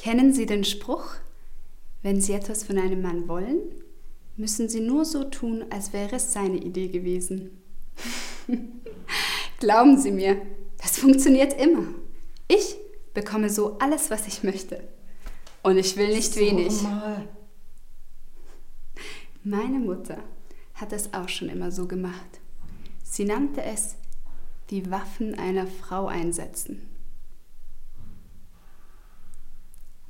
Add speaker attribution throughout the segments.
Speaker 1: Kennen Sie den Spruch, wenn Sie etwas von einem Mann wollen, müssen Sie nur so tun, als wäre es seine Idee gewesen. Glauben Sie mir, das funktioniert immer. Ich bekomme so alles, was ich möchte. Und ich will nicht so wenig. Mal. Meine Mutter hat es auch schon immer so gemacht. Sie nannte es die Waffen einer Frau einsetzen.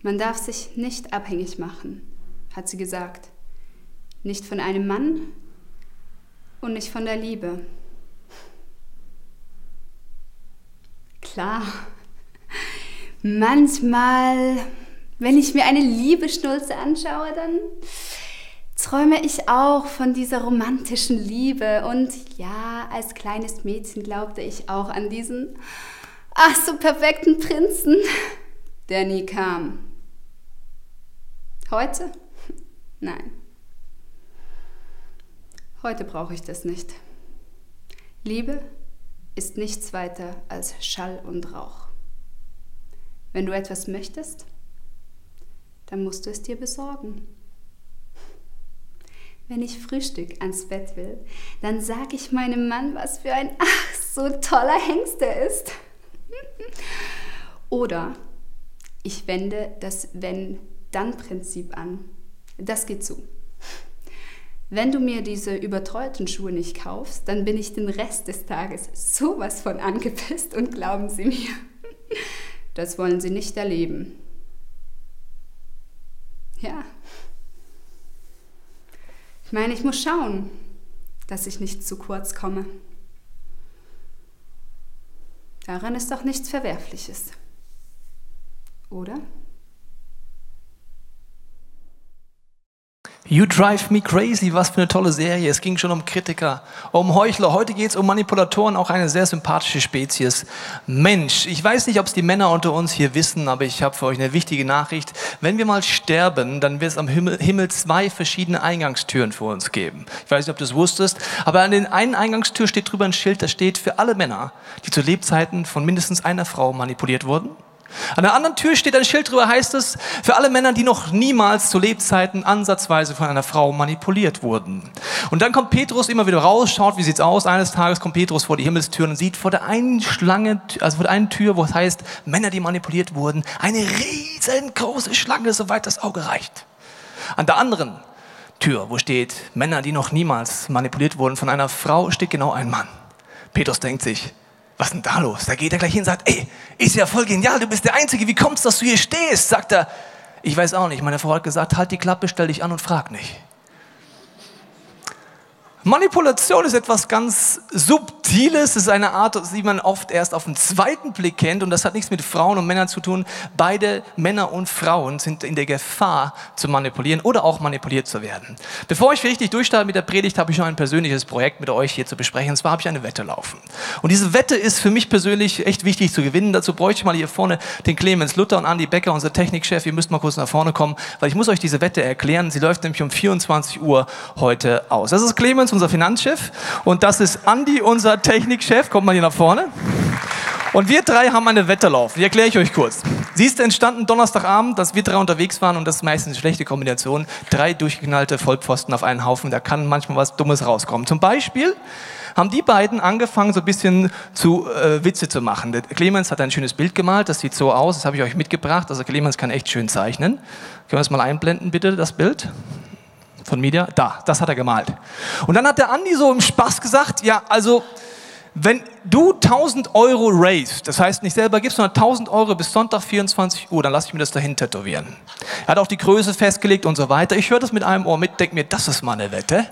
Speaker 1: Man darf sich nicht abhängig machen, hat sie gesagt. Nicht von einem Mann und nicht von der Liebe. Klar, manchmal, wenn ich mir eine Liebeschnulze anschaue, dann träume ich auch von dieser romantischen Liebe. Und ja, als kleines Mädchen glaubte ich auch an diesen, ach so perfekten Prinzen, der nie kam. Heute? Nein. Heute brauche ich das nicht. Liebe ist nichts weiter als Schall und Rauch. Wenn du etwas möchtest, dann musst du es dir besorgen. Wenn ich Frühstück ans Bett will, dann sage ich meinem Mann, was für ein ach so toller Hengst er ist. Oder ich wende das Wenn-Dann-Prinzip an. Das geht so. Wenn du mir diese überteuerten Schuhe nicht kaufst, dann bin ich den Rest des Tages sowas von angepisst und glauben Sie mir, das wollen Sie nicht erleben. Ja. Ich meine, ich muss schauen, dass ich nicht zu kurz komme. Daran ist doch nichts Verwerfliches. Oder?
Speaker 2: You Drive Me Crazy, was für eine tolle Serie. Es ging schon um Kritiker, um Heuchler. Heute geht es um Manipulatoren, auch eine sehr sympathische Spezies. Mensch, ich weiß nicht, ob es die Männer unter uns hier wissen, aber ich habe für euch eine wichtige Nachricht. Wenn wir mal sterben, dann wird es am Himmel, Himmel zwei verschiedene Eingangstüren für uns geben. Ich weiß nicht, ob du es wusstest, aber an den einen Eingangstür steht drüber ein Schild, das steht für alle Männer, die zu Lebzeiten von mindestens einer Frau manipuliert wurden an der anderen Tür steht ein Schild drüber, heißt es, für alle Männer, die noch niemals zu Lebzeiten ansatzweise von einer Frau manipuliert wurden. Und dann kommt Petrus immer wieder raus, schaut, wie sieht's aus. Eines Tages kommt Petrus vor die Himmelstür und sieht vor der einen Schlange, also vor der einen Tür, wo es heißt, Männer, die manipuliert wurden, eine riesengroße Schlange, soweit das Auge reicht. An der anderen Tür, wo steht, Männer, die noch niemals manipuliert wurden von einer Frau, steht genau ein Mann. Petrus denkt sich, was ist denn da los? Da geht er gleich hin und sagt, ey, ist ja voll genial, du bist der Einzige, wie kommst du, dass du hier stehst? Sagt er, ich weiß auch nicht, meine Frau hat gesagt, halt die Klappe, stell dich an und frag nicht. Manipulation ist etwas ganz Subtiles, es ist eine Art, die man oft erst auf den zweiten Blick kennt und das hat nichts mit Frauen und Männern zu tun. Beide Männer und Frauen sind in der Gefahr zu manipulieren oder auch manipuliert zu werden. Bevor ich richtig durchstarte mit der Predigt, habe ich noch ein persönliches Projekt mit euch hier zu besprechen und zwar habe ich eine Wette laufen. Und diese Wette ist für mich persönlich echt wichtig zu gewinnen. Dazu bräuchte ich mal hier vorne den Clemens Luther und Andy Becker, unser Technikchef. Ihr müsst mal kurz nach vorne kommen, weil ich muss euch diese Wette erklären. Sie läuft nämlich um 24 Uhr heute aus. Das ist Clemens unser Finanzchef. Und das ist Andi, unser Technikchef. Kommt mal hier nach vorne. Und wir drei haben eine Wette laufen. Die erkläre ich euch kurz. Sie ist entstanden Donnerstagabend, dass wir drei unterwegs waren und das ist meistens eine schlechte Kombination. Drei durchgeknallte Vollpfosten auf einen Haufen, da kann manchmal was Dummes rauskommen. Zum Beispiel haben die beiden angefangen, so ein bisschen zu äh, Witze zu machen. Der Clemens hat ein schönes Bild gemalt, das sieht so aus, das habe ich euch mitgebracht. Also Clemens kann echt schön zeichnen. Können wir das mal einblenden, bitte, das Bild? von Media, da, das hat er gemalt. Und dann hat der Andi so im Spaß gesagt, ja, also wenn du 1000 Euro raised, das heißt nicht selber gibst, sondern 1000 Euro bis Sonntag 24 Uhr, dann lasse ich mir das dahin tätowieren. Er hat auch die Größe festgelegt und so weiter. Ich höre das mit einem Ohr mit, denke mir, das ist mal eine Wette.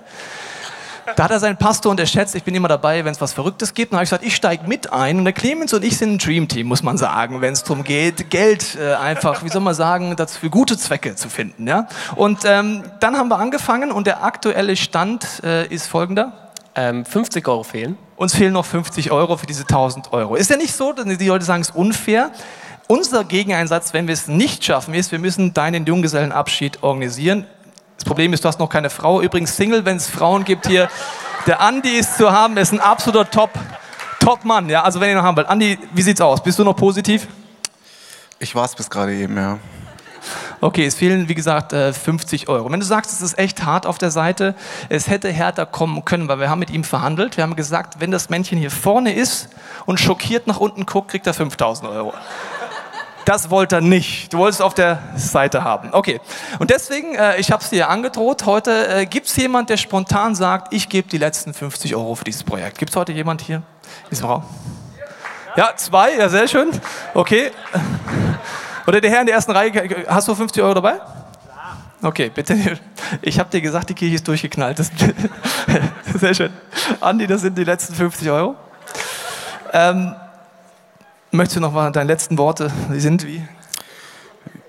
Speaker 2: Da hat er seinen Pastor unterschätzt. Ich bin immer dabei, wenn es was Verrücktes gibt. Und dann habe ich gesagt, ich steige mit ein. Und der Clemens und ich sind ein Dreamteam, muss man sagen, wenn es darum geht, Geld äh, einfach, wie soll man sagen, das für gute Zwecke zu finden. Ja? Und ähm, dann haben wir angefangen und der aktuelle Stand äh, ist folgender.
Speaker 3: Ähm, 50 Euro fehlen.
Speaker 2: Uns fehlen noch 50 Euro für diese 1000 Euro. Ist ja nicht so, die Leute sagen, es ist unfair. Unser Gegeneinsatz, wenn wir es nicht schaffen, ist, wir müssen deinen Junggesellenabschied organisieren. Das Problem ist, du hast noch keine Frau. Übrigens Single, wenn es Frauen gibt hier. Der Andi ist zu haben, er ist ein absoluter Top, Top Mann. Ja, also wenn ihr noch haben wollt. Andi, wie sieht's aus? Bist du noch positiv?
Speaker 4: Ich war es bis gerade eben, ja.
Speaker 2: Okay, es fehlen, wie gesagt, äh, 50 Euro. Wenn du sagst, es ist echt hart auf der Seite, es hätte härter kommen können, weil wir haben mit ihm verhandelt. Wir haben gesagt, wenn das Männchen hier vorne ist und schockiert nach unten guckt, kriegt er 5000 Euro. Das wollte er nicht. Du wolltest auf der Seite haben. Okay. Und deswegen, äh, ich habe es dir angedroht, heute äh, gibt es jemand, der spontan sagt, ich gebe die letzten 50 Euro für dieses Projekt. Gibt es heute jemand hier in diesem? Ja, zwei, ja, sehr schön. Okay. Oder der Herr in der ersten Reihe, hast du 50 Euro dabei? Okay, bitte. Ich habe dir gesagt, die Kirche ist durchgeknallt. Das, sehr schön. Andi, das sind die letzten 50 Euro. Ähm, möchtest du noch mal deine letzten Worte? Die sind wie?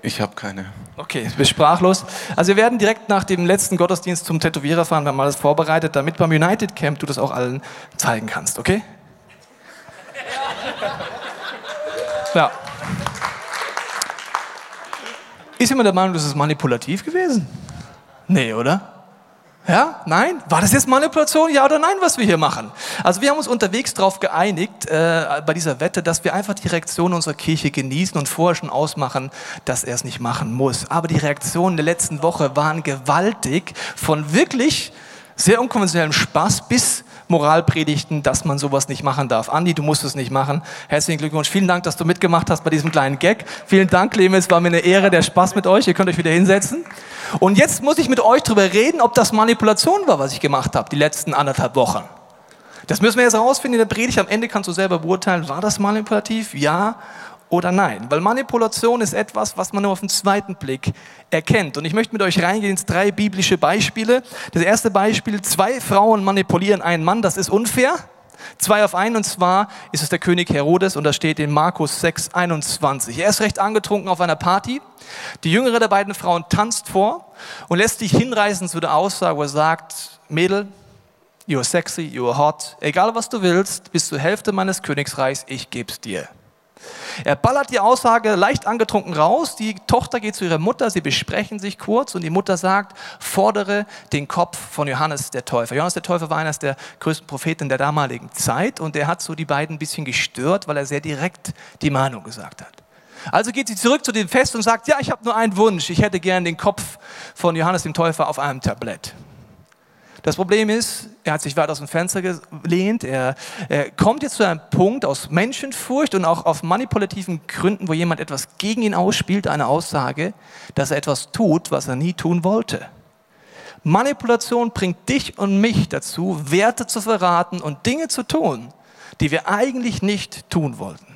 Speaker 4: Ich habe keine.
Speaker 2: Okay, du bist sprachlos. Also wir werden direkt nach dem letzten Gottesdienst zum Tätowierer fahren. Wir haben alles vorbereitet, damit beim United Camp du das auch allen zeigen kannst, okay? Ja. Ist jemand der Meinung, das ist manipulativ gewesen? Nee, oder? Ja? Nein? War das jetzt Manipulation? Ja oder nein, was wir hier machen? Also wir haben uns unterwegs darauf geeinigt, äh, bei dieser Wette, dass wir einfach die Reaktion unserer Kirche genießen und vorher schon ausmachen, dass er es nicht machen muss. Aber die Reaktionen der letzten Woche waren gewaltig, von wirklich sehr unkonventionellem Spaß bis Moralpredigten, dass man sowas nicht machen darf. Andi, du musst es nicht machen. Herzlichen Glückwunsch. Vielen Dank, dass du mitgemacht hast bei diesem kleinen Gag. Vielen Dank, Clemens. War mir eine Ehre, der Spaß mit euch. Ihr könnt euch wieder hinsetzen. Und jetzt muss ich mit euch darüber reden, ob das Manipulation war, was ich gemacht habe, die letzten anderthalb Wochen. Das müssen wir jetzt herausfinden in der Predigt. Am Ende kannst du selber beurteilen, war das manipulativ? Ja oder nein. Weil Manipulation ist etwas, was man nur auf den zweiten Blick erkennt. Und ich möchte mit euch reingehen ins drei biblische Beispiele. Das erste Beispiel, zwei Frauen manipulieren einen Mann, das ist unfair. Zwei auf einen, und zwar ist es der König Herodes, und da steht in Markus 6, 21. Er ist recht angetrunken auf einer Party. Die jüngere der beiden Frauen tanzt vor und lässt sich hinreißen zu der Aussage, wo er sagt, Mädel, you are sexy, you are hot, egal was du willst, bis zur Hälfte meines Königsreichs, ich geb's dir. Er ballert die Aussage leicht angetrunken raus. Die Tochter geht zu ihrer Mutter, sie besprechen sich kurz und die Mutter sagt, fordere den Kopf von Johannes der Täufer. Johannes der Täufer war einer der größten Propheten der damaligen Zeit und er hat so die beiden ein bisschen gestört, weil er sehr direkt die Meinung gesagt hat. Also geht sie zurück zu dem Fest und sagt, ja, ich habe nur einen Wunsch, ich hätte gern den Kopf von Johannes dem Täufer auf einem Tablett. Das Problem ist, er hat sich weit aus dem Fenster gelehnt. Er, er, kommt jetzt zu einem Punkt aus Menschenfurcht und auch auf manipulativen Gründen, wo jemand etwas gegen ihn ausspielt, eine Aussage, dass er etwas tut, was er nie tun wollte. Manipulation bringt dich und mich dazu, Werte zu verraten und Dinge zu tun, die wir eigentlich nicht tun wollten.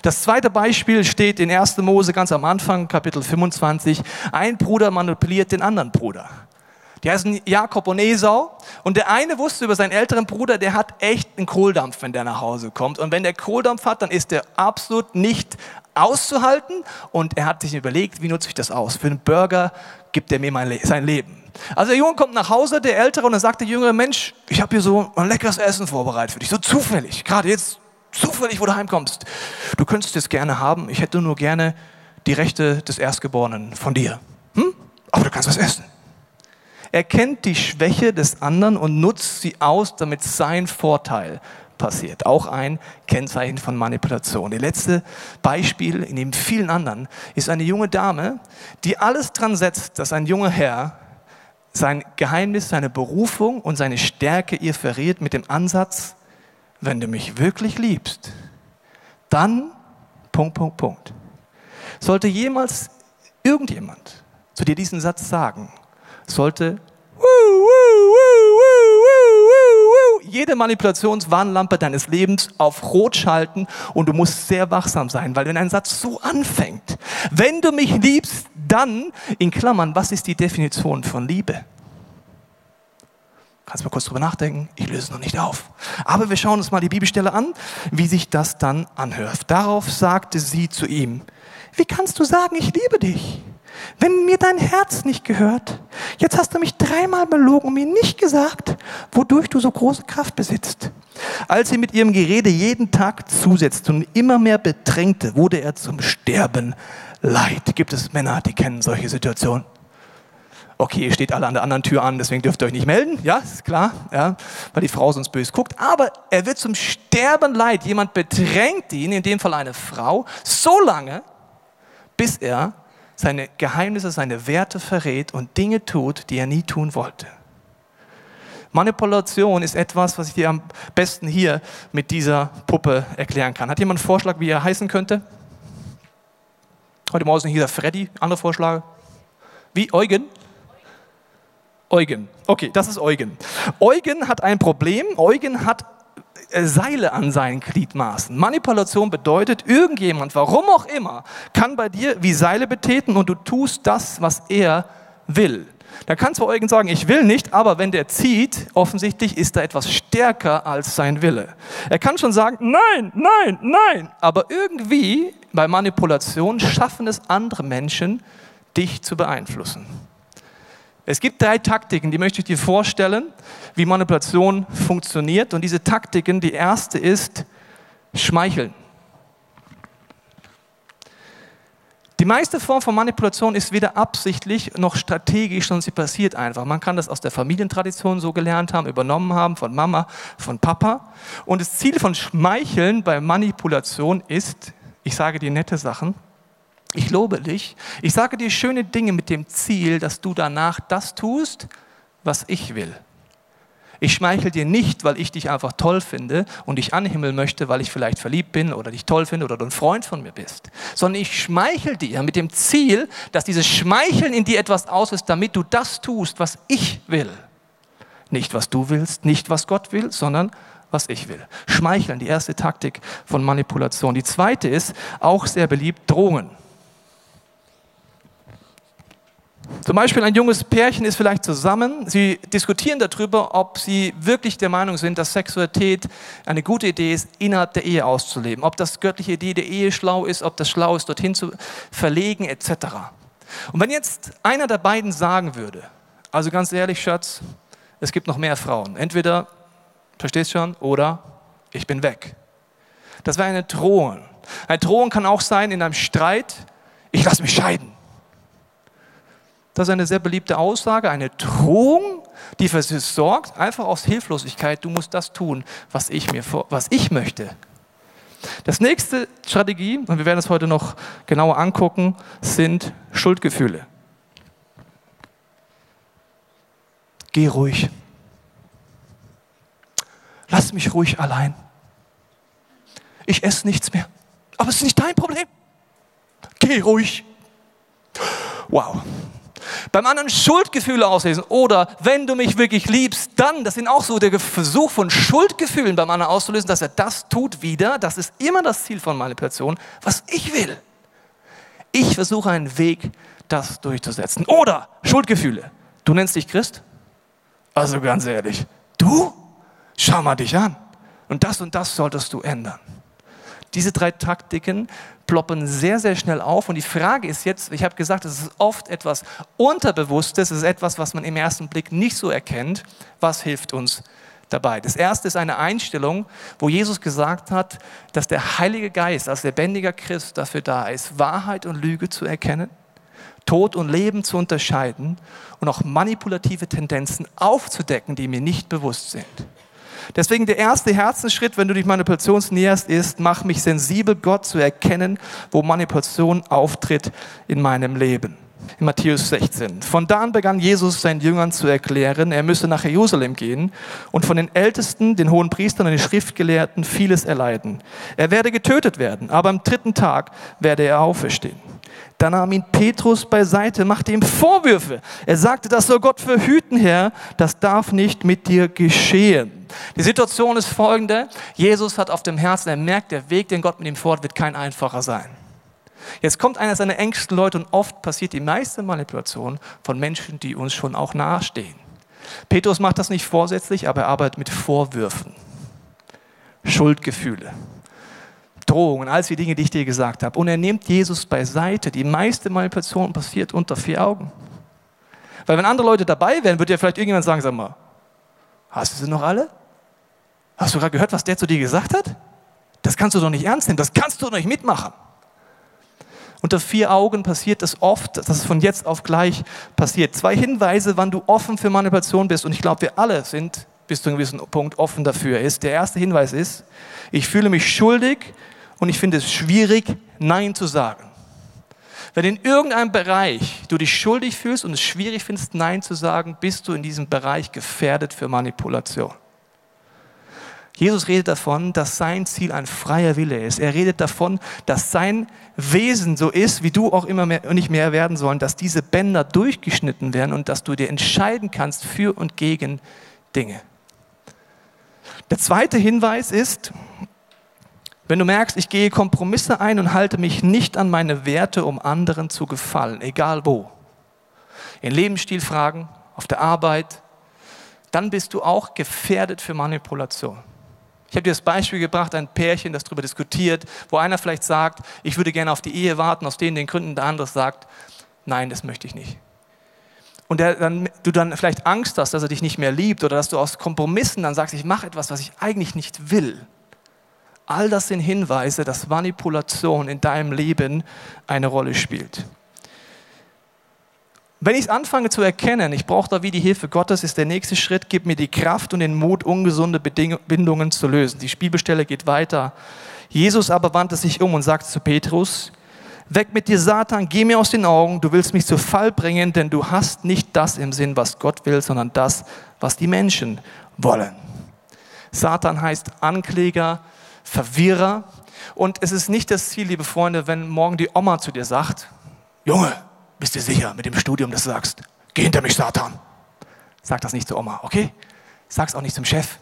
Speaker 2: Das zweite Beispiel steht in 1. Mose ganz am Anfang, Kapitel 25. Ein Bruder manipuliert den anderen Bruder. Die heißen Jakob und Esau. Und der eine wusste über seinen älteren Bruder, der hat echt einen Kohldampf, wenn der nach Hause kommt. Und wenn der Kohldampf hat, dann ist der absolut nicht auszuhalten. Und er hat sich überlegt, wie nutze ich das aus? Für einen Burger gibt er mir mein sein Leben. Also der Junge kommt nach Hause, der Ältere, und dann sagt der Jüngere, Mensch, ich habe hier so ein leckeres Essen vorbereitet für dich. So zufällig, gerade jetzt zufällig, wo du heimkommst. Du könntest es gerne haben. Ich hätte nur gerne die Rechte des Erstgeborenen von dir. Hm? Aber du kannst was essen. Er kennt die Schwäche des anderen und nutzt sie aus, damit sein Vorteil passiert. Auch ein Kennzeichen von Manipulation. Das letzte Beispiel, dem vielen anderen, ist eine junge Dame, die alles dran setzt, dass ein junger Herr sein Geheimnis, seine Berufung und seine Stärke ihr verrät mit dem Ansatz, wenn du mich wirklich liebst, dann Punkt, Punkt, Punkt. Sollte jemals irgendjemand zu dir diesen Satz sagen, sollte jede Manipulationswarnlampe deines Lebens auf Rot schalten und du musst sehr wachsam sein, weil wenn ein Satz so anfängt, wenn du mich liebst, dann, in Klammern, was ist die Definition von Liebe? Kannst mal kurz drüber nachdenken, ich löse es noch nicht auf. Aber wir schauen uns mal die Bibelstelle an, wie sich das dann anhört. Darauf sagte sie zu ihm, wie kannst du sagen, ich liebe dich? Wenn mir dein Herz nicht gehört? Jetzt hast du mich dreimal belogen und mir nicht gesagt, wodurch du so große Kraft besitzt. Als sie mit ihrem Gerede jeden Tag zusetzte und immer mehr bedrängte, wurde er zum Sterben leid. Gibt es Männer, die kennen solche Situationen? Okay, ihr steht alle an der anderen Tür an, deswegen dürft ihr euch nicht melden. Ja, ist klar, ja, weil die Frau sonst böse guckt. Aber er wird zum Sterben leid. Jemand bedrängt ihn, in dem Fall eine Frau, so lange, bis er seine Geheimnisse, seine Werte verrät und Dinge tut, die er nie tun wollte. Manipulation ist etwas, was ich dir am besten hier mit dieser Puppe erklären kann. Hat jemand einen Vorschlag, wie er heißen könnte? Heute Morgen hier Freddy, andere Vorschläge? Wie Eugen? Eugen. Okay, das ist Eugen. Eugen hat ein Problem. Eugen hat Seile an seinen Gliedmaßen. Manipulation bedeutet, irgendjemand, warum auch immer, kann bei dir wie Seile betäten und du tust das, was er will. Da kannst du Eugen sagen, ich will nicht, aber wenn der zieht, offensichtlich ist er etwas stärker als sein Wille. Er kann schon sagen, nein, nein, nein, aber irgendwie bei Manipulation schaffen es andere Menschen, dich zu beeinflussen. Es gibt drei Taktiken, die möchte ich dir vorstellen, wie Manipulation funktioniert. Und diese Taktiken, die erste ist Schmeicheln. Die meiste Form von Manipulation ist weder absichtlich noch strategisch, sondern sie passiert einfach. Man kann das aus der Familientradition so gelernt haben, übernommen haben von Mama, von Papa. Und das Ziel von Schmeicheln bei Manipulation ist, ich sage dir nette Sachen, ich lobe dich. Ich sage dir schöne Dinge mit dem Ziel, dass du danach das tust, was ich will. Ich schmeichel dir nicht, weil ich dich einfach toll finde und dich anhimmeln möchte, weil ich vielleicht verliebt bin oder dich toll finde oder du ein Freund von mir bist, sondern ich schmeichel dir mit dem Ziel, dass dieses Schmeicheln in dir etwas auslöst, damit du das tust, was ich will. Nicht, was du willst, nicht, was Gott will, sondern was ich will. Schmeicheln, die erste Taktik von Manipulation. Die zweite ist, auch sehr beliebt, Drohungen. Zum Beispiel ein junges Pärchen ist vielleicht zusammen, sie diskutieren darüber, ob sie wirklich der Meinung sind, dass Sexualität eine gute Idee ist, innerhalb der Ehe auszuleben, ob das göttliche Idee der Ehe schlau ist, ob das schlau ist, dorthin zu verlegen etc. Und wenn jetzt einer der beiden sagen würde, also ganz ehrlich, Schatz, es gibt noch mehr Frauen, entweder, verstehst schon, oder ich bin weg. Das wäre eine Drohung. Eine Drohung kann auch sein in einem Streit, ich lasse mich scheiden. Das ist eine sehr beliebte Aussage, eine Drohung, die für sie sorgt, einfach aus Hilflosigkeit, du musst das tun, was ich, mir was ich möchte. Das nächste Strategie, und wir werden es heute noch genauer angucken, sind Schuldgefühle. Geh ruhig. Lass mich ruhig allein. Ich esse nichts mehr. Aber es ist nicht dein Problem. Geh ruhig. Wow, beim anderen Schuldgefühle auslesen oder wenn du mich wirklich liebst, dann, das sind auch so der Versuch von Schuldgefühlen beim anderen auszulösen, dass er das tut wieder, das ist immer das Ziel von Manipulation, was ich will. Ich versuche einen Weg, das durchzusetzen. Oder Schuldgefühle. Du nennst dich Christ? Also ganz ehrlich, du? Schau mal dich an. Und das und das solltest du ändern. Diese drei Taktiken ploppen sehr, sehr schnell auf. Und die Frage ist jetzt, ich habe gesagt, es ist oft etwas Unterbewusstes, es ist etwas, was man im ersten Blick nicht so erkennt. Was hilft uns dabei? Das erste ist eine Einstellung, wo Jesus gesagt hat, dass der Heilige Geist als lebendiger Christ dafür da ist, Wahrheit und Lüge zu erkennen. Tod und Leben zu unterscheiden und auch manipulative Tendenzen aufzudecken, die mir nicht bewusst sind. Deswegen der erste Herzensschritt, wenn du dich Manipulation näherst, ist, mach mich sensibel, Gott zu erkennen, wo Manipulation auftritt in meinem Leben. In Matthäus 16. Von da an begann Jesus seinen Jüngern zu erklären, er müsse nach Jerusalem gehen und von den Ältesten, den hohen Priestern und den Schriftgelehrten vieles erleiden. Er werde getötet werden, aber am dritten Tag werde er auferstehen. Da nahm ihn Petrus beiseite, machte ihm Vorwürfe. Er sagte, das soll Gott verhüten, Herr, das darf nicht mit dir geschehen. Die Situation ist folgende. Jesus hat auf dem Herzen, er merkt, der Weg, den Gott mit ihm fordert, wird kein einfacher sein. Jetzt kommt einer seiner engsten Leute und oft passiert die meiste Manipulation von Menschen, die uns schon auch nahestehen. Petrus macht das nicht vorsätzlich, aber er arbeitet mit Vorwürfen, Schuldgefühle. Drohungen, all die Dinge, die ich dir gesagt habe. Und er nimmt Jesus beiseite. Die meiste Manipulation passiert unter vier Augen. Weil wenn andere Leute dabei wären, würde ja vielleicht irgendjemand sagen, sag mal, hast du sie noch alle? Hast du gerade gehört, was der zu dir gesagt hat? Das kannst du doch nicht ernst nehmen, das kannst du doch nicht mitmachen. Unter vier Augen passiert es oft, dass es von jetzt auf gleich passiert. Zwei Hinweise, wann du offen für Manipulation bist. Und ich glaube, wir alle sind bis zu einem gewissen Punkt offen dafür. Ist. Der erste Hinweis ist, ich fühle mich schuldig und ich finde es schwierig, Nein zu sagen. Wenn in irgendeinem Bereich du dich schuldig fühlst und es schwierig findest, Nein zu sagen, bist du in diesem Bereich gefährdet für Manipulation. Jesus redet davon, dass sein Ziel ein freier Wille ist. Er redet davon, dass sein Wesen so ist, wie du auch immer mehr, nicht mehr werden sollen, dass diese Bänder durchgeschnitten werden und dass du dir entscheiden kannst für und gegen Dinge. Der zweite Hinweis ist, wenn du merkst, ich gehe Kompromisse ein und halte mich nicht an meine Werte, um anderen zu gefallen, egal wo, in Lebensstilfragen, auf der Arbeit, dann bist du auch gefährdet für Manipulation. Ich habe dir das Beispiel gebracht, ein Pärchen, das darüber diskutiert, wo einer vielleicht sagt, ich würde gerne auf die Ehe warten, aus denen den Gründen, der andere sagt, nein, das möchte ich nicht. Und der, dann, du dann vielleicht Angst hast, dass er dich nicht mehr liebt oder dass du aus Kompromissen dann sagst, ich mache etwas, was ich eigentlich nicht will. All das sind Hinweise, dass Manipulation in deinem Leben eine Rolle spielt. Wenn ich anfange zu erkennen, ich brauche da wie die Hilfe Gottes, ist der nächste Schritt, gib mir die Kraft und den Mut, ungesunde Bindungen zu lösen. Die Spielbestelle geht weiter. Jesus aber wandte sich um und sagte zu Petrus, weg mit dir Satan, geh mir aus den Augen, du willst mich zu Fall bringen, denn du hast nicht das im Sinn, was Gott will, sondern das, was die Menschen wollen. Satan heißt Ankläger, Verwirrer. Und es ist nicht das Ziel, liebe Freunde, wenn morgen die Oma zu dir sagt, Junge, bist du sicher mit dem Studium, dass du sagst, geh hinter mich, Satan. Sag das nicht zur Oma, okay? Sag's auch nicht zum Chef.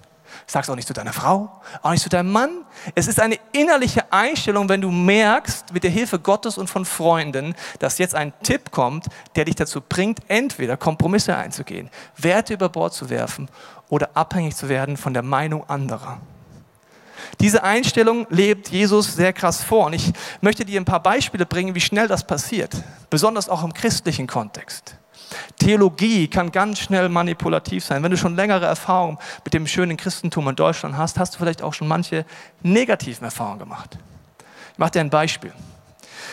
Speaker 2: Sag's auch nicht zu deiner Frau, auch nicht zu deinem Mann. Es ist eine innerliche Einstellung, wenn du merkst, mit der Hilfe Gottes und von Freunden, dass jetzt ein Tipp kommt, der dich dazu bringt, entweder Kompromisse einzugehen, Werte über Bord zu werfen oder abhängig zu werden von der Meinung anderer. Diese Einstellung lebt Jesus sehr krass vor. Und ich möchte dir ein paar Beispiele bringen, wie schnell das passiert, besonders auch im christlichen Kontext. Theologie kann ganz schnell manipulativ sein. Wenn du schon längere Erfahrungen mit dem schönen Christentum in Deutschland hast, hast du vielleicht auch schon manche negativen Erfahrungen gemacht. Ich mache dir ein Beispiel.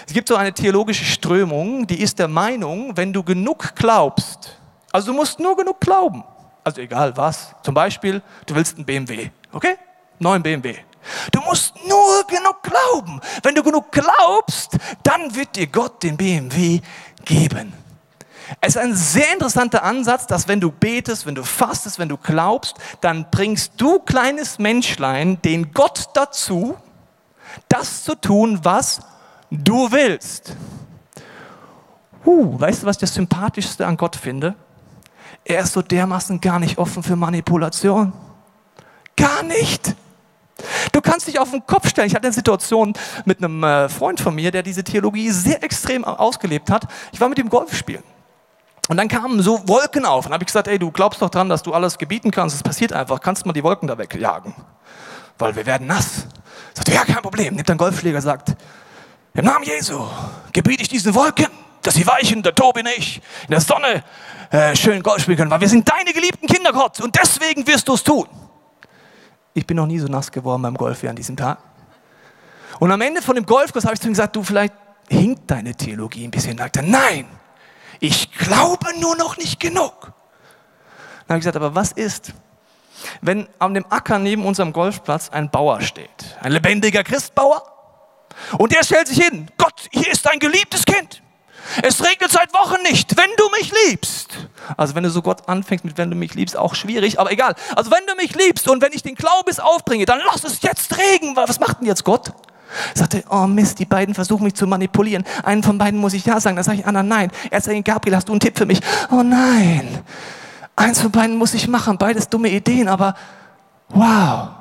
Speaker 2: Es gibt so eine theologische Strömung, die ist der Meinung, wenn du genug glaubst, also du musst nur genug glauben, also egal was, zum Beispiel, du willst einen BMW, okay? Neuen BMW. Du musst nur genug glauben. Wenn du genug glaubst, dann wird dir Gott den BMW geben. Es ist ein sehr interessanter Ansatz, dass wenn du betest, wenn du fastest, wenn du glaubst, dann bringst du, kleines Menschlein, den Gott dazu, das zu tun, was du willst. Uh, weißt du, was ich das Sympathischste an Gott finde? Er ist so dermaßen gar nicht offen für Manipulation. Gar nicht. Du kannst dich auf den Kopf stellen. Ich hatte eine Situation mit einem äh, Freund von mir, der diese Theologie sehr extrem ausgelebt hat. Ich war mit ihm Golf spielen. Und dann kamen so Wolken auf. Und habe ich gesagt, ey, du glaubst doch dran, dass du alles gebieten kannst. Es passiert einfach. Kannst du mal die Wolken da wegjagen? Weil wir werden nass. Sagt, ja, kein Problem. Nimmt einen Golfschläger, sagt, im Namen Jesu gebiete ich diesen Wolken, dass sie weichen, der Tobi nicht, in der Sonne äh, schön Golf spielen können, weil wir sind deine geliebten Kinder, Gott. Und deswegen wirst du es tun. Ich bin noch nie so nass geworden beim Golf wie an diesem Tag. Und am Ende von dem Golfkurs habe ich zu ihm gesagt, du, vielleicht hinkt deine Theologie ein bisschen. Er, nein, ich glaube nur noch nicht genug. Dann habe ich gesagt, aber was ist, wenn an dem Acker neben unserem Golfplatz ein Bauer steht, ein lebendiger Christbauer, und der stellt sich hin, Gott, hier ist dein geliebtes Kind. Es regnet seit Wochen nicht, wenn du mich liebst. Also wenn du so Gott anfängst mit wenn du mich liebst, auch schwierig, aber egal. Also wenn du mich liebst und wenn ich den Glaubens aufbringe, dann lass es jetzt regnen. Was macht denn jetzt Gott? Sagte, oh Mist, die beiden versuchen mich zu manipulieren. Einen von beiden muss ich ja sagen, dann sage ich anderen nein. Er sagt, Gabriel, hast du einen Tipp für mich? Oh nein. Eins von beiden muss ich machen, beides dumme Ideen, aber wow.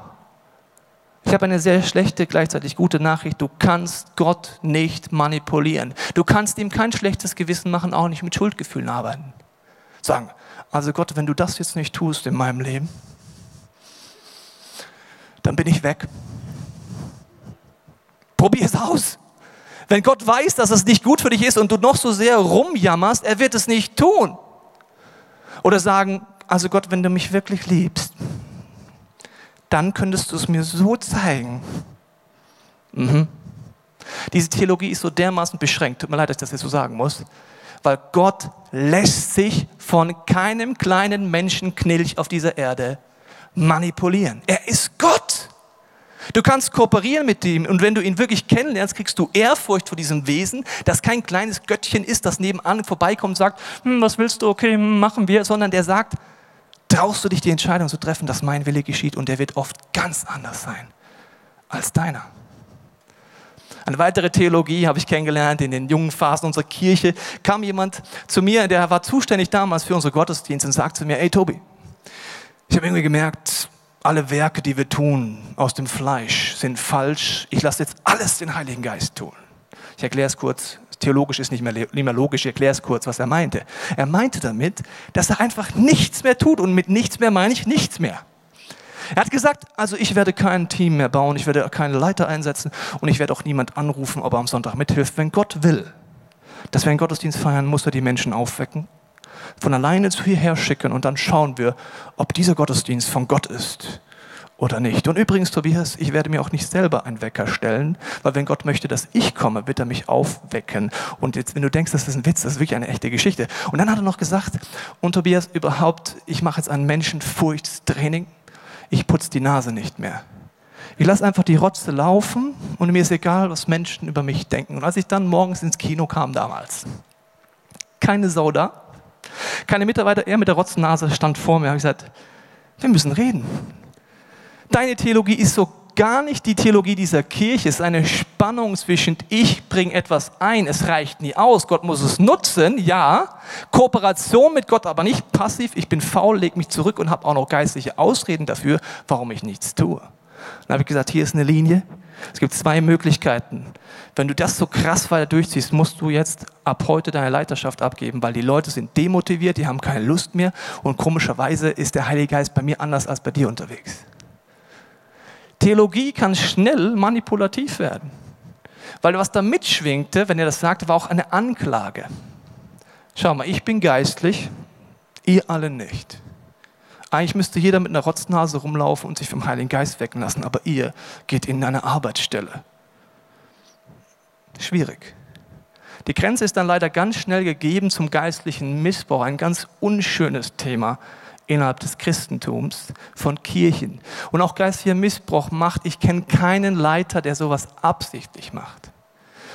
Speaker 2: Ich habe eine sehr schlechte, gleichzeitig gute Nachricht. Du kannst Gott nicht manipulieren. Du kannst ihm kein schlechtes Gewissen machen, auch nicht mit Schuldgefühlen arbeiten. Sagen, also Gott, wenn du das jetzt nicht tust in meinem Leben, dann bin ich weg. Probier es aus. Wenn Gott weiß, dass es nicht gut für dich ist und du noch so sehr rumjammerst, er wird es nicht tun. Oder sagen, also Gott, wenn du mich wirklich liebst, dann könntest du es mir so zeigen. Mhm. Diese Theologie ist so dermaßen beschränkt, tut mir leid, dass ich das jetzt so sagen muss, weil Gott lässt sich von keinem kleinen Menschenknilch auf dieser Erde manipulieren. Er ist Gott. Du kannst kooperieren mit ihm und wenn du ihn wirklich kennenlernst, kriegst du Ehrfurcht vor diesem Wesen, das kein kleines Göttchen ist, das nebenan vorbeikommt und sagt, hm, was willst du, okay, hm, machen wir, sondern der sagt, traust du dich die Entscheidung zu treffen, dass mein Wille geschieht und der wird oft ganz anders sein als deiner. Eine weitere Theologie habe ich kennengelernt in den jungen Phasen unserer Kirche. Kam jemand zu mir, der war zuständig damals für unsere Gottesdienste und sagte zu mir, ey Tobi, ich habe irgendwie gemerkt, alle Werke, die wir tun aus dem Fleisch, sind falsch. Ich lasse jetzt alles den Heiligen Geist tun. Ich erkläre es kurz. Theologisch ist nicht mehr, nicht mehr logisch. Ich erkläre es kurz, was er meinte. Er meinte damit, dass er einfach nichts mehr tut. Und mit nichts mehr meine ich nichts mehr. Er hat gesagt, also ich werde kein Team mehr bauen, ich werde keine Leiter einsetzen und ich werde auch niemand anrufen, ob er am Sonntag mithilft. Wenn Gott will, dass wir einen Gottesdienst feiern, muss er die Menschen aufwecken von alleine zu hierher schicken und dann schauen wir, ob dieser Gottesdienst von Gott ist oder nicht. Und übrigens, Tobias, ich werde mir auch nicht selber einen Wecker stellen, weil wenn Gott möchte, dass ich komme, wird er mich aufwecken. Und jetzt, wenn du denkst, das ist ein Witz, das ist wirklich eine echte Geschichte. Und dann hat er noch gesagt, und Tobias, überhaupt, ich mache jetzt ein Menschenfurchtstraining, ich putze die Nase nicht mehr. Ich lasse einfach die Rotze laufen und mir ist egal, was Menschen über mich denken. Und als ich dann morgens ins Kino kam damals, keine Sau da, keine Mitarbeiter, er mit der Rotznase stand vor mir. Habe ich gesagt, wir müssen reden. Deine Theologie ist so gar nicht die Theologie dieser Kirche. Es ist eine Spannung zwischen ich bringe etwas ein, es reicht nie aus, Gott muss es nutzen, ja. Kooperation mit Gott, aber nicht passiv. Ich bin faul, leg mich zurück und habe auch noch geistliche Ausreden dafür, warum ich nichts tue. Dann habe ich gesagt, hier ist eine Linie. Es gibt zwei Möglichkeiten. Wenn du das so krass weiter durchziehst, musst du jetzt ab heute deine Leiterschaft abgeben, weil die Leute sind demotiviert, die haben keine Lust mehr und komischerweise ist der Heilige Geist bei mir anders als bei dir unterwegs. Theologie kann schnell manipulativ werden, weil was da mitschwingte, wenn er das sagte, war auch eine Anklage. Schau mal, ich bin geistlich, ihr alle nicht. Eigentlich müsste jeder mit einer Rotznase rumlaufen und sich vom Heiligen Geist wecken lassen, aber ihr geht in eine Arbeitsstelle. Schwierig. Die Grenze ist dann leider ganz schnell gegeben zum geistlichen Missbrauch, ein ganz unschönes Thema innerhalb des Christentums von Kirchen. Und auch geistlicher Missbrauch macht, ich kenne keinen Leiter, der sowas absichtlich macht.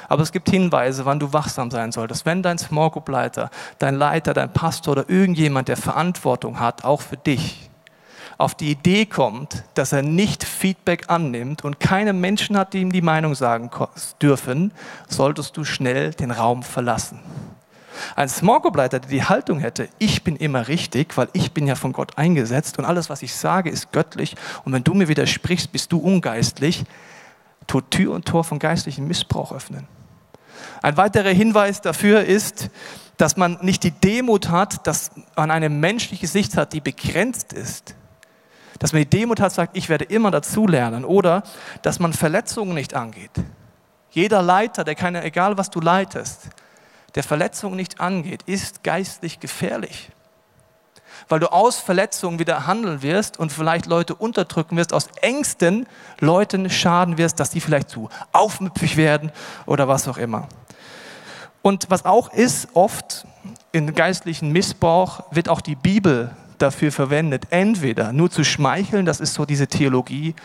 Speaker 2: Aber es gibt Hinweise, wann du wachsam sein solltest. Wenn dein Small Group Leiter, dein Leiter, dein Pastor oder irgendjemand, der Verantwortung hat, auch für dich, auf die Idee kommt, dass er nicht Feedback annimmt und keine Menschen hat, die ihm die Meinung sagen dürfen, solltest du schnell den Raum verlassen. Ein Small Group Leiter, der die Haltung hätte, ich bin immer richtig, weil ich bin ja von Gott eingesetzt und alles, was ich sage, ist göttlich und wenn du mir widersprichst, bist du ungeistlich, tut Tür und Tor von geistlichem Missbrauch öffnen. Ein weiterer Hinweis dafür ist, dass man nicht die Demut hat, dass man eine menschliche Sicht hat, die begrenzt ist. Dass man die Demut hat, sagt, ich werde immer dazulernen. Oder dass man Verletzungen nicht angeht. Jeder Leiter, der keine, egal was du leitest, der Verletzungen nicht angeht, ist geistlich gefährlich weil du aus Verletzungen wieder handeln wirst und vielleicht Leute unterdrücken wirst, aus Ängsten Leuten schaden wirst, dass die vielleicht zu aufmüpfig werden oder was auch immer. Und was auch ist, oft in geistlichen Missbrauch wird auch die Bibel dafür verwendet, entweder nur zu schmeicheln, das ist so diese Theologie,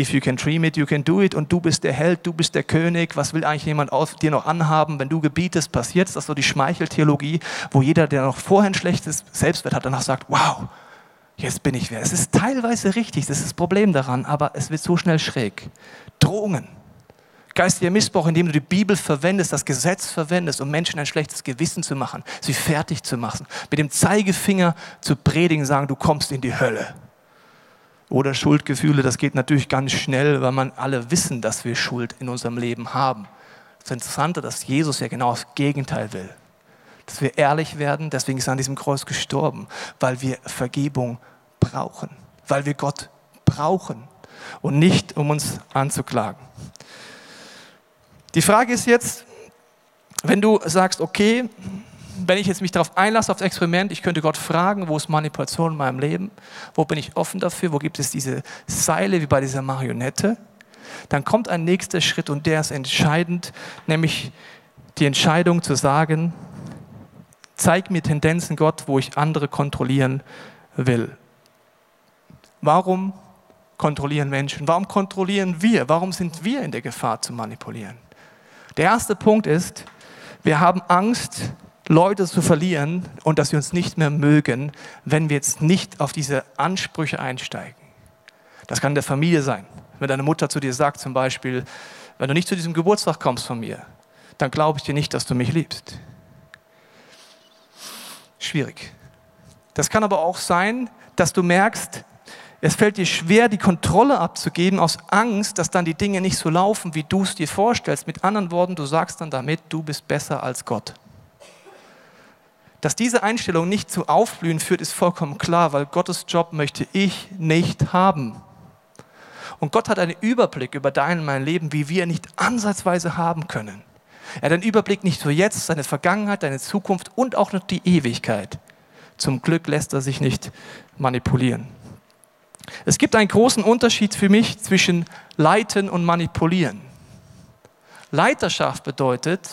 Speaker 2: If you can dream it, you can do it. Und du bist der Held, du bist der König. Was will eigentlich jemand auf dir noch anhaben? Wenn du gebietest, passiert es. Das ist so die Schmeicheltheologie, wo jeder, der noch vorher ein schlechtes Selbstwert hat, danach sagt, wow, jetzt bin ich wer. Es ist teilweise richtig, das ist das Problem daran, aber es wird so schnell schräg. Drohungen. Geistiger Missbrauch, indem du die Bibel verwendest, das Gesetz verwendest, um Menschen ein schlechtes Gewissen zu machen, sie fertig zu machen, mit dem Zeigefinger zu predigen, sagen, du kommst in die Hölle. Oder Schuldgefühle, das geht natürlich ganz schnell, weil man alle wissen, dass wir Schuld in unserem Leben haben. Das Interessante, dass Jesus ja genau das Gegenteil will. Dass wir ehrlich werden, deswegen ist er an diesem Kreuz gestorben, weil wir Vergebung brauchen, weil wir Gott brauchen und nicht, um uns anzuklagen. Die Frage ist jetzt, wenn du sagst, okay, wenn ich jetzt mich darauf einlasse, aufs Experiment, ich könnte Gott fragen, wo ist Manipulation in meinem Leben? Wo bin ich offen dafür? Wo gibt es diese Seile wie bei dieser Marionette? Dann kommt ein nächster Schritt und der ist entscheidend, nämlich die Entscheidung zu sagen, zeig mir Tendenzen, Gott, wo ich andere kontrollieren will. Warum kontrollieren Menschen? Warum kontrollieren wir? Warum sind wir in der Gefahr zu manipulieren? Der erste Punkt ist, wir haben Angst, Leute zu verlieren und dass sie uns nicht mehr mögen, wenn wir jetzt nicht auf diese Ansprüche einsteigen. Das kann in der Familie sein. Wenn deine Mutter zu dir sagt zum Beispiel, wenn du nicht zu diesem Geburtstag kommst von mir, dann glaube ich dir nicht, dass du mich liebst. Schwierig. Das kann aber auch sein, dass du merkst, es fällt dir schwer, die Kontrolle abzugeben aus Angst, dass dann die Dinge nicht so laufen, wie du es dir vorstellst. Mit anderen Worten, du sagst dann damit, du bist besser als Gott. Dass diese Einstellung nicht zu Aufblühen führt, ist vollkommen klar, weil Gottes Job möchte ich nicht haben. Und Gott hat einen Überblick über dein und mein Leben, wie wir nicht ansatzweise haben können. Er hat einen Überblick nicht nur jetzt, seine Vergangenheit, deine Zukunft und auch noch die Ewigkeit. Zum Glück lässt er sich nicht manipulieren. Es gibt einen großen Unterschied für mich zwischen Leiten und Manipulieren. Leiterschaft bedeutet,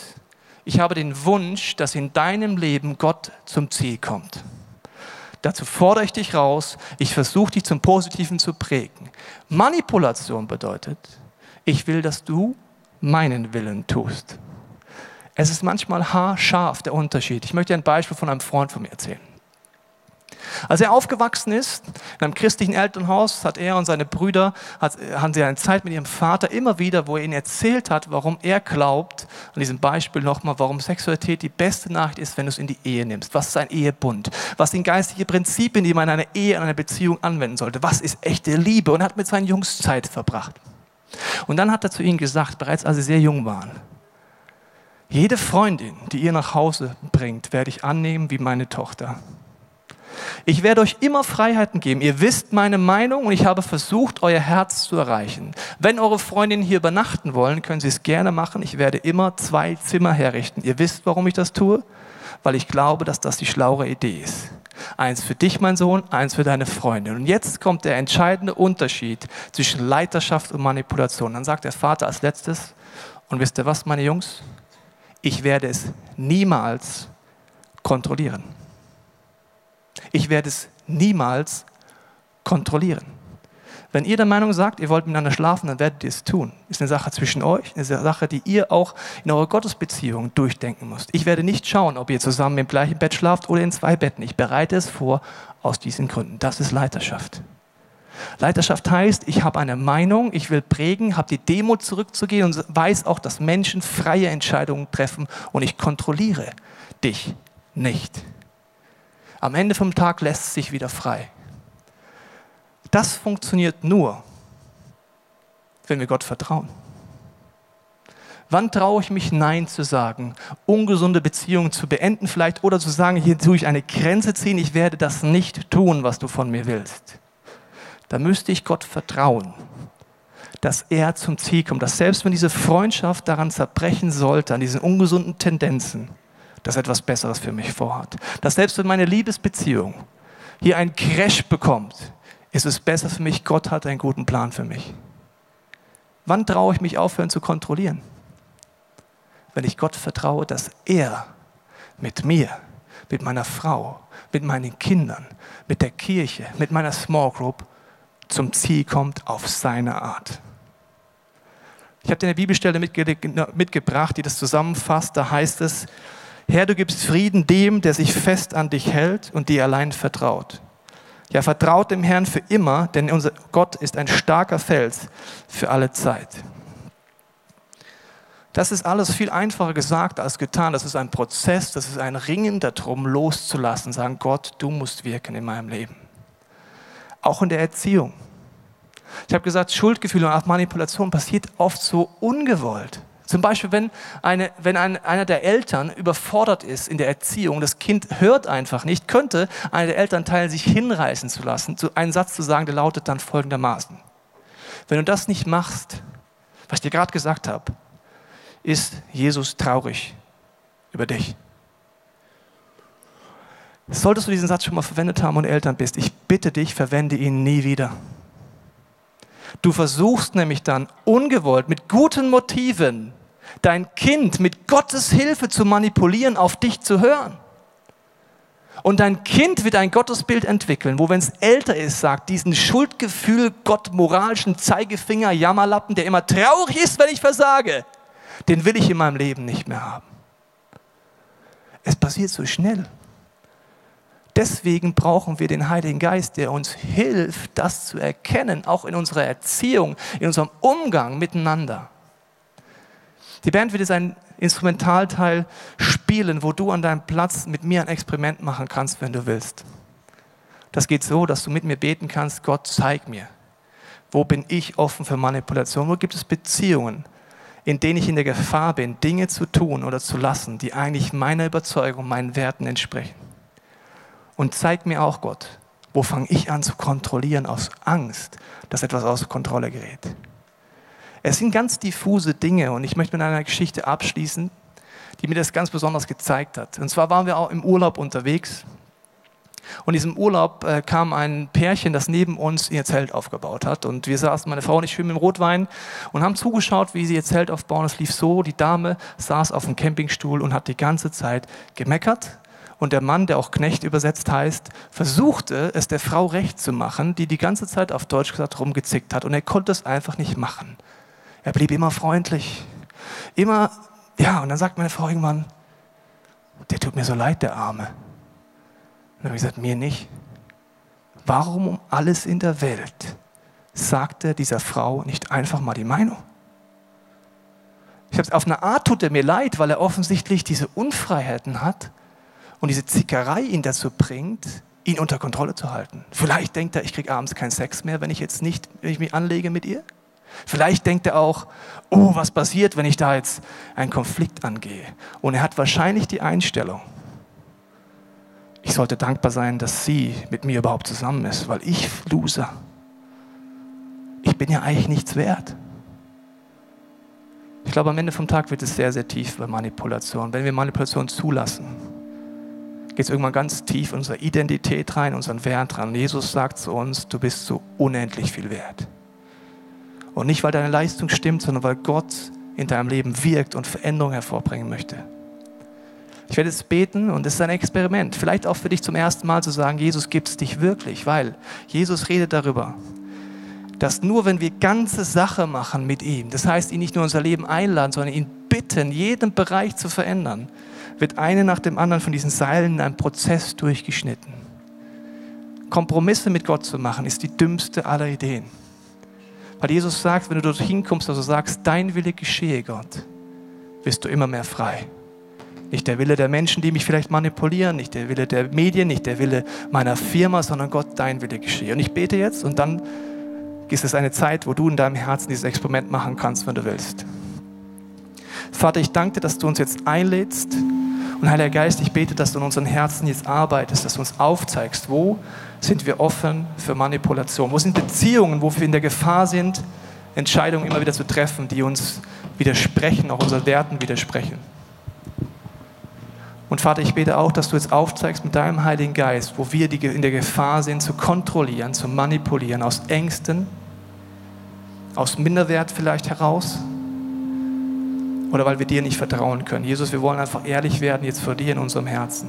Speaker 2: ich habe den Wunsch, dass in deinem Leben Gott zum Ziel kommt. Dazu fordere ich dich raus, ich versuche dich zum Positiven zu prägen. Manipulation bedeutet, ich will, dass du meinen Willen tust. Es ist manchmal haarscharf der Unterschied. Ich möchte ein Beispiel von einem Freund von mir erzählen. Als er aufgewachsen ist, in einem christlichen Elternhaus, hat er und seine Brüder, hat, haben sie eine Zeit mit ihrem Vater immer wieder, wo er ihnen erzählt hat, warum er glaubt, an diesem Beispiel nochmal, warum Sexualität die beste Nachricht ist, wenn du es in die Ehe nimmst. Was ist ein Ehebund? Was sind geistige Prinzipien, die man in einer Ehe, in einer Beziehung anwenden sollte? Was ist echte Liebe? Und er hat mit seinen Jungs Zeit verbracht. Und dann hat er zu ihnen gesagt, bereits als sie sehr jung waren, jede Freundin, die ihr nach Hause bringt, werde ich annehmen wie meine Tochter. Ich werde euch immer Freiheiten geben. Ihr wisst meine Meinung und ich habe versucht, euer Herz zu erreichen. Wenn eure Freundinnen hier übernachten wollen, können sie es gerne machen. Ich werde immer zwei Zimmer herrichten. Ihr wisst, warum ich das tue? Weil ich glaube, dass das die schlaue Idee ist. Eins für dich, mein Sohn, eins für deine Freundin. Und jetzt kommt der entscheidende Unterschied zwischen Leiterschaft und Manipulation. Dann sagt der Vater als letztes, und wisst ihr was, meine Jungs? Ich werde es niemals kontrollieren. Ich werde es niemals kontrollieren. Wenn ihr der Meinung sagt, ihr wollt miteinander schlafen, dann werdet ihr es tun. Ist eine Sache zwischen euch, eine Sache, die ihr auch in eurer Gottesbeziehung durchdenken müsst. Ich werde nicht schauen, ob ihr zusammen im gleichen Bett schlaft oder in zwei Betten. Ich bereite es vor aus diesen Gründen. Das ist Leiterschaft. Leiterschaft heißt, ich habe eine Meinung, ich will prägen, habe die Demut zurückzugehen und weiß auch, dass Menschen freie Entscheidungen treffen und ich kontrolliere dich nicht. Am Ende vom Tag lässt sich wieder frei. Das funktioniert nur, wenn wir Gott vertrauen. Wann traue ich mich Nein zu sagen, ungesunde Beziehungen zu beenden vielleicht oder zu sagen, hier tue ich eine Grenze ziehen, ich werde das nicht tun, was du von mir willst. Da müsste ich Gott vertrauen, dass er zum Ziel kommt, dass selbst wenn diese Freundschaft daran zerbrechen sollte, an diesen ungesunden Tendenzen, dass etwas Besseres für mich vorhat. Dass selbst wenn meine Liebesbeziehung hier einen Crash bekommt, ist es besser für mich, Gott hat einen guten Plan für mich. Wann traue ich mich aufhören zu kontrollieren? Wenn ich Gott vertraue, dass er mit mir, mit meiner Frau, mit meinen Kindern, mit der Kirche, mit meiner Small Group zum Ziel kommt auf seine Art. Ich habe dir eine Bibelstelle mitgebracht, die das zusammenfasst. Da heißt es, Herr, du gibst Frieden dem, der sich fest an dich hält und dir allein vertraut. Ja, vertraut dem Herrn für immer, denn unser Gott ist ein starker Fels für alle Zeit. Das ist alles viel einfacher gesagt als getan. Das ist ein Prozess, das ist ein Ringen darum, loszulassen, sagen, Gott, du musst wirken in meinem Leben. Auch in der Erziehung. Ich habe gesagt, Schuldgefühle und auch Manipulation passiert oft so ungewollt. Zum Beispiel, wenn, eine, wenn ein, einer der Eltern überfordert ist in der Erziehung, das Kind hört einfach nicht, könnte einer der Elternteile sich hinreißen zu lassen, zu, einen Satz zu sagen, der lautet dann folgendermaßen. Wenn du das nicht machst, was ich dir gerade gesagt habe, ist Jesus traurig über dich. Solltest du diesen Satz schon mal verwendet haben und Eltern bist, ich bitte dich, verwende ihn nie wieder. Du versuchst nämlich dann ungewollt mit guten Motiven dein Kind mit Gottes Hilfe zu manipulieren, auf dich zu hören. Und dein Kind wird ein Gottesbild entwickeln, wo, wenn es älter ist, sagt, diesen Schuldgefühl, Gott moralischen Zeigefinger, Jammerlappen, der immer traurig ist, wenn ich versage, den will ich in meinem Leben nicht mehr haben. Es passiert so schnell. Deswegen brauchen wir den Heiligen Geist, der uns hilft, das zu erkennen, auch in unserer Erziehung, in unserem Umgang miteinander. Die Band wird jetzt ein Instrumentalteil spielen, wo du an deinem Platz mit mir ein Experiment machen kannst, wenn du willst. Das geht so, dass du mit mir beten kannst, Gott, zeig mir, wo bin ich offen für Manipulation, wo gibt es Beziehungen, in denen ich in der Gefahr bin, Dinge zu tun oder zu lassen, die eigentlich meiner Überzeugung, meinen Werten entsprechen. Und zeig mir auch, Gott, wo fange ich an zu kontrollieren aus Angst, dass etwas außer Kontrolle gerät. Es sind ganz diffuse Dinge und ich möchte mit einer Geschichte abschließen, die mir das ganz besonders gezeigt hat. Und zwar waren wir auch im Urlaub unterwegs und in diesem Urlaub äh, kam ein Pärchen, das neben uns ihr Zelt aufgebaut hat. Und wir saßen, meine Frau und ich, schön mit dem Rotwein und haben zugeschaut, wie sie ihr Zelt aufbauen. Es lief so, die Dame saß auf dem Campingstuhl und hat die ganze Zeit gemeckert und der Mann, der auch Knecht übersetzt heißt, versuchte es der Frau recht zu machen, die die ganze Zeit auf Deutsch gesagt rumgezickt hat und er konnte es einfach nicht machen. Er blieb immer freundlich, immer, ja, und dann sagt meine Frau irgendwann, der tut mir so leid, der Arme. Und dann habe ich gesagt, mir nicht. Warum um alles in der Welt sagte dieser Frau nicht einfach mal die Meinung? Ich habe auf eine Art tut er mir leid, weil er offensichtlich diese Unfreiheiten hat und diese Zickerei ihn dazu bringt, ihn unter Kontrolle zu halten. Vielleicht denkt er, ich kriege abends keinen Sex mehr, wenn ich jetzt nicht, wenn ich mich anlege mit ihr. Vielleicht denkt er auch, oh, was passiert, wenn ich da jetzt einen Konflikt angehe. Und er hat wahrscheinlich die Einstellung, ich sollte dankbar sein, dass sie mit mir überhaupt zusammen ist, weil ich, Loser, ich bin ja eigentlich nichts wert. Ich glaube, am Ende vom Tag wird es sehr, sehr tief bei Manipulation. Wenn wir Manipulation zulassen, geht es irgendwann ganz tief in unsere Identität rein, unseren Wert rein. Jesus sagt zu uns, du bist so unendlich viel wert. Und nicht, weil deine Leistung stimmt, sondern weil Gott in deinem Leben wirkt und Veränderung hervorbringen möchte. Ich werde jetzt beten und es ist ein Experiment. Vielleicht auch für dich zum ersten Mal zu sagen, Jesus gibt es dich wirklich, weil Jesus redet darüber, dass nur wenn wir ganze Sache machen mit ihm, das heißt, ihn nicht nur unser Leben einladen, sondern ihn bitten, jeden Bereich zu verändern, wird eine nach dem anderen von diesen Seilen in einem Prozess durchgeschnitten. Kompromisse mit Gott zu machen, ist die dümmste aller Ideen. Weil Jesus sagt, wenn du dort hinkommst, also sagst, dein Wille geschehe, Gott, wirst du immer mehr frei. Nicht der Wille der Menschen, die mich vielleicht manipulieren, nicht der Wille der Medien, nicht der Wille meiner Firma, sondern Gott, dein Wille geschehe. Und ich bete jetzt und dann ist es eine Zeit, wo du in deinem Herzen dieses Experiment machen kannst, wenn du willst. Vater, ich danke dir, dass du uns jetzt einlädst. Und Heiliger Geist, ich bete, dass du in unseren Herzen jetzt arbeitest, dass du uns aufzeigst, wo sind wir offen für Manipulation, wo sind Beziehungen, wo wir in der Gefahr sind, Entscheidungen immer wieder zu treffen, die uns widersprechen, auch unseren Werten widersprechen. Und Vater, ich bete auch, dass du jetzt aufzeigst mit deinem Heiligen Geist, wo wir in der Gefahr sind, zu kontrollieren, zu manipulieren, aus Ängsten, aus Minderwert vielleicht heraus, oder weil wir dir nicht vertrauen können. Jesus, wir wollen einfach ehrlich werden jetzt vor dir in unserem Herzen.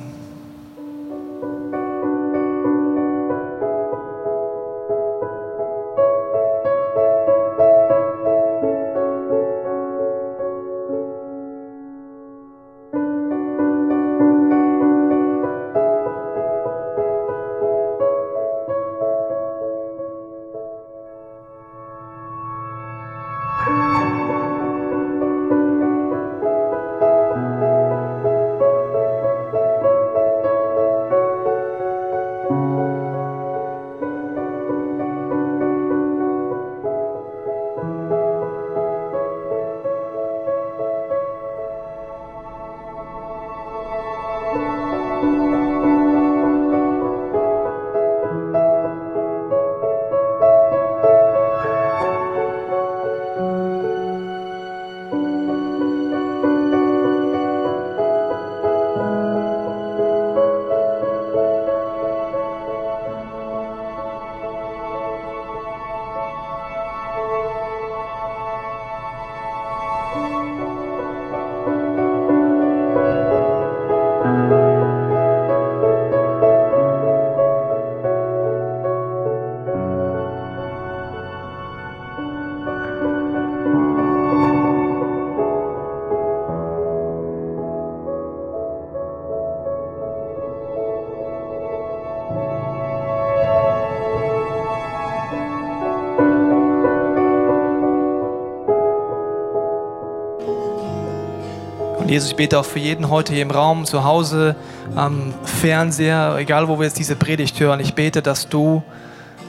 Speaker 2: Jesus, ich bete auch für jeden heute hier im Raum, zu Hause, am Fernseher, egal wo wir jetzt diese Predigt hören. Ich bete, dass du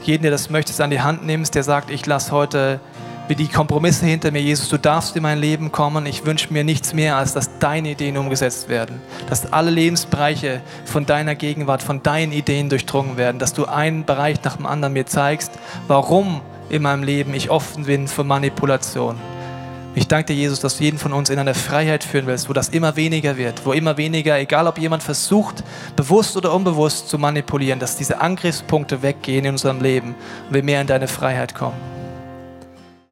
Speaker 2: jeden, der das möchtest, an die Hand nimmst, der sagt, ich lasse heute wie die Kompromisse hinter mir. Jesus, du darfst in mein Leben kommen. Ich wünsche mir nichts mehr, als dass deine Ideen umgesetzt werden. Dass alle Lebensbereiche von deiner Gegenwart, von deinen Ideen durchdrungen werden. Dass du einen Bereich nach dem anderen mir zeigst, warum in meinem Leben ich offen bin für Manipulation. Ich danke dir, Jesus, dass du jeden von uns in eine Freiheit führen willst, wo das immer weniger wird, wo immer weniger, egal ob jemand versucht, bewusst oder unbewusst zu manipulieren, dass diese Angriffspunkte weggehen in unserem Leben und wir mehr in deine Freiheit kommen.